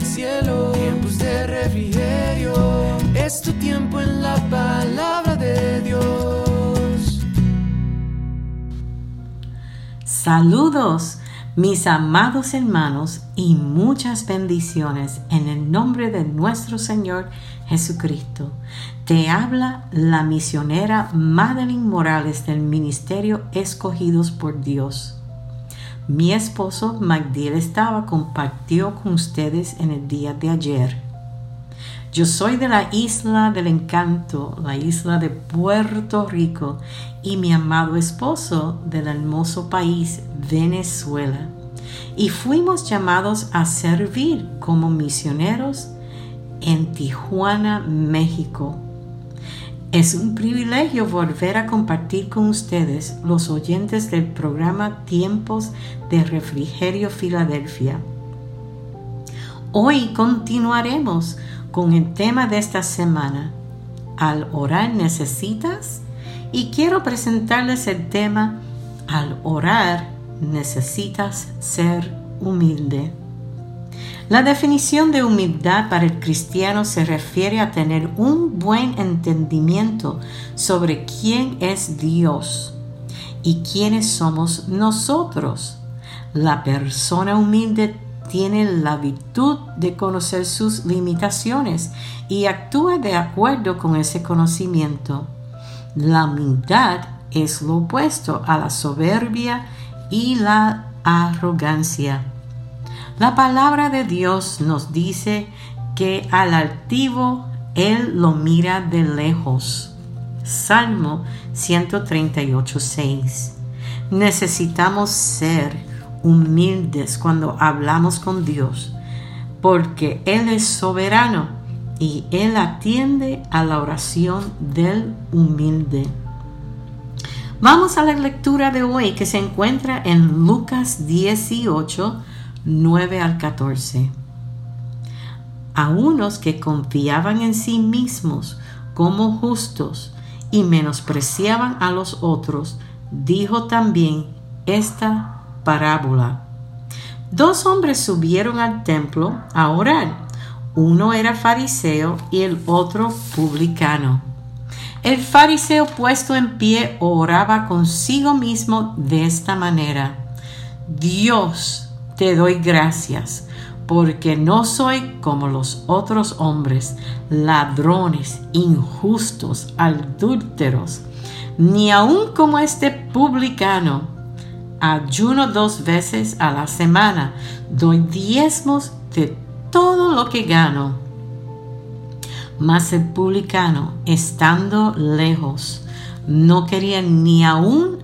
cielo, tiempos de refrigerio. Es tu tiempo en la palabra de Dios. Saludos, mis amados hermanos, y muchas bendiciones en el nombre de nuestro Señor Jesucristo. Te habla la misionera Madeline Morales del Ministerio Escogidos por Dios. Mi esposo Magdiel estaba compartió con ustedes en el día de ayer. Yo soy de la isla del encanto, la isla de Puerto Rico, y mi amado esposo del hermoso país Venezuela. Y fuimos llamados a servir como misioneros en Tijuana, México. Es un privilegio volver a compartir con ustedes, los oyentes del programa Tiempos de Refrigerio Filadelfia. Hoy continuaremos con el tema de esta semana. Al orar necesitas y quiero presentarles el tema Al orar necesitas ser humilde. La definición de humildad para el cristiano se refiere a tener un buen entendimiento sobre quién es Dios y quiénes somos nosotros. La persona humilde tiene la virtud de conocer sus limitaciones y actúa de acuerdo con ese conocimiento. La humildad es lo opuesto a la soberbia y la arrogancia. La palabra de Dios nos dice que al altivo Él lo mira de lejos. Salmo 138.6. Necesitamos ser humildes cuando hablamos con Dios, porque Él es soberano y Él atiende a la oración del humilde. Vamos a la lectura de hoy que se encuentra en Lucas 18, 9 al 14. A unos que confiaban en sí mismos como justos y menospreciaban a los otros, dijo también esta parábola. Dos hombres subieron al templo a orar. Uno era fariseo y el otro publicano. El fariseo puesto en pie oraba consigo mismo de esta manera. Dios, te doy gracias, porque no soy como los otros hombres, ladrones, injustos, adúlteros, ni aun como este publicano. Ayuno dos veces a la semana, doy diezmos de todo lo que gano. Mas el publicano, estando lejos, no quería ni aún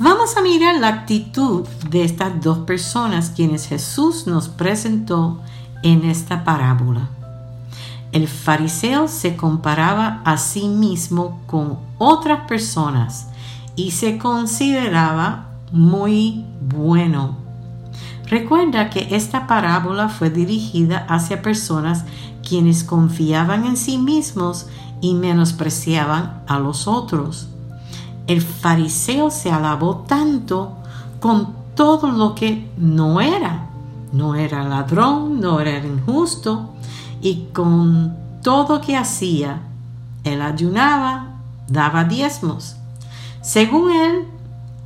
Vamos a mirar la actitud de estas dos personas quienes Jesús nos presentó en esta parábola. El fariseo se comparaba a sí mismo con otras personas y se consideraba muy bueno. Recuerda que esta parábola fue dirigida hacia personas quienes confiaban en sí mismos y menospreciaban a los otros el fariseo se alabó tanto con todo lo que no era. No era ladrón, no era injusto, y con todo que hacía, él ayunaba, daba diezmos. Según él,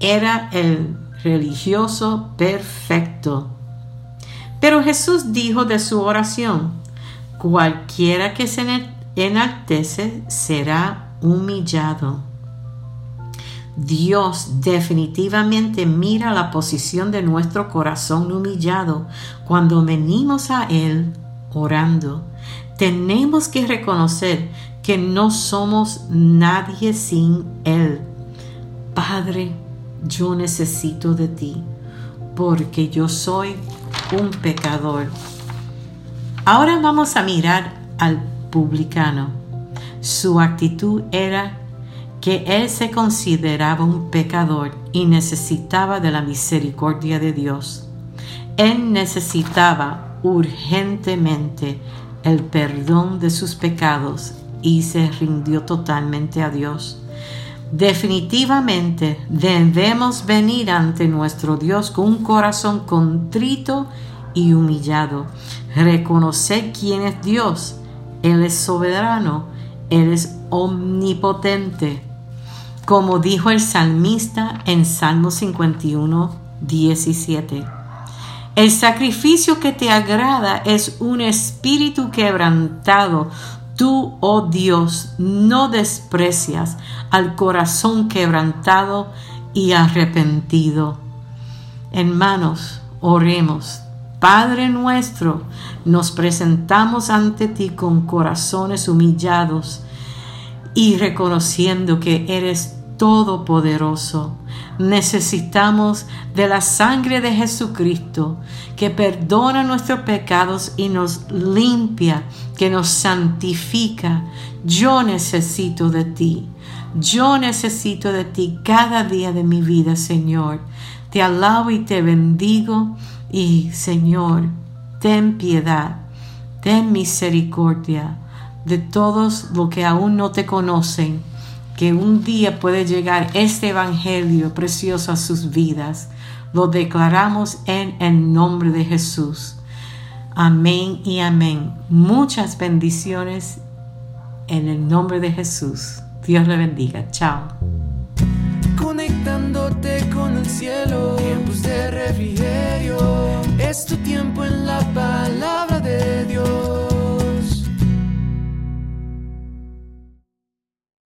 era el religioso perfecto. Pero Jesús dijo de su oración, cualquiera que se enaltece será humillado Dios definitivamente mira la posición de nuestro corazón humillado cuando venimos a Él orando. Tenemos que reconocer que no somos nadie sin Él. Padre, yo necesito de ti porque yo soy un pecador. Ahora vamos a mirar al publicano. Su actitud era que él se consideraba un pecador y necesitaba de la misericordia de Dios. Él necesitaba urgentemente el perdón de sus pecados y se rindió totalmente a Dios. Definitivamente debemos venir ante nuestro Dios con un corazón contrito y humillado. Reconocer quién es Dios. Él es soberano, Él es omnipotente. Como dijo el salmista en Salmo 51, 17. El sacrificio que te agrada es un espíritu quebrantado. Tú, oh Dios, no desprecias al corazón quebrantado y arrepentido. Hermanos, oremos. Padre nuestro, nos presentamos ante ti con corazones humillados y reconociendo que eres todopoderoso. Necesitamos de la sangre de Jesucristo que perdona nuestros pecados y nos limpia, que nos santifica. Yo necesito de ti. Yo necesito de ti cada día de mi vida, Señor. Te alabo y te bendigo y, Señor, ten piedad, ten misericordia de todos los que aún no te conocen que un día puede llegar este Evangelio precioso a sus vidas. Lo declaramos en el nombre de Jesús. Amén y amén. Muchas bendiciones en el nombre de Jesús. Dios le bendiga. Chao. Conectándote con el cielo,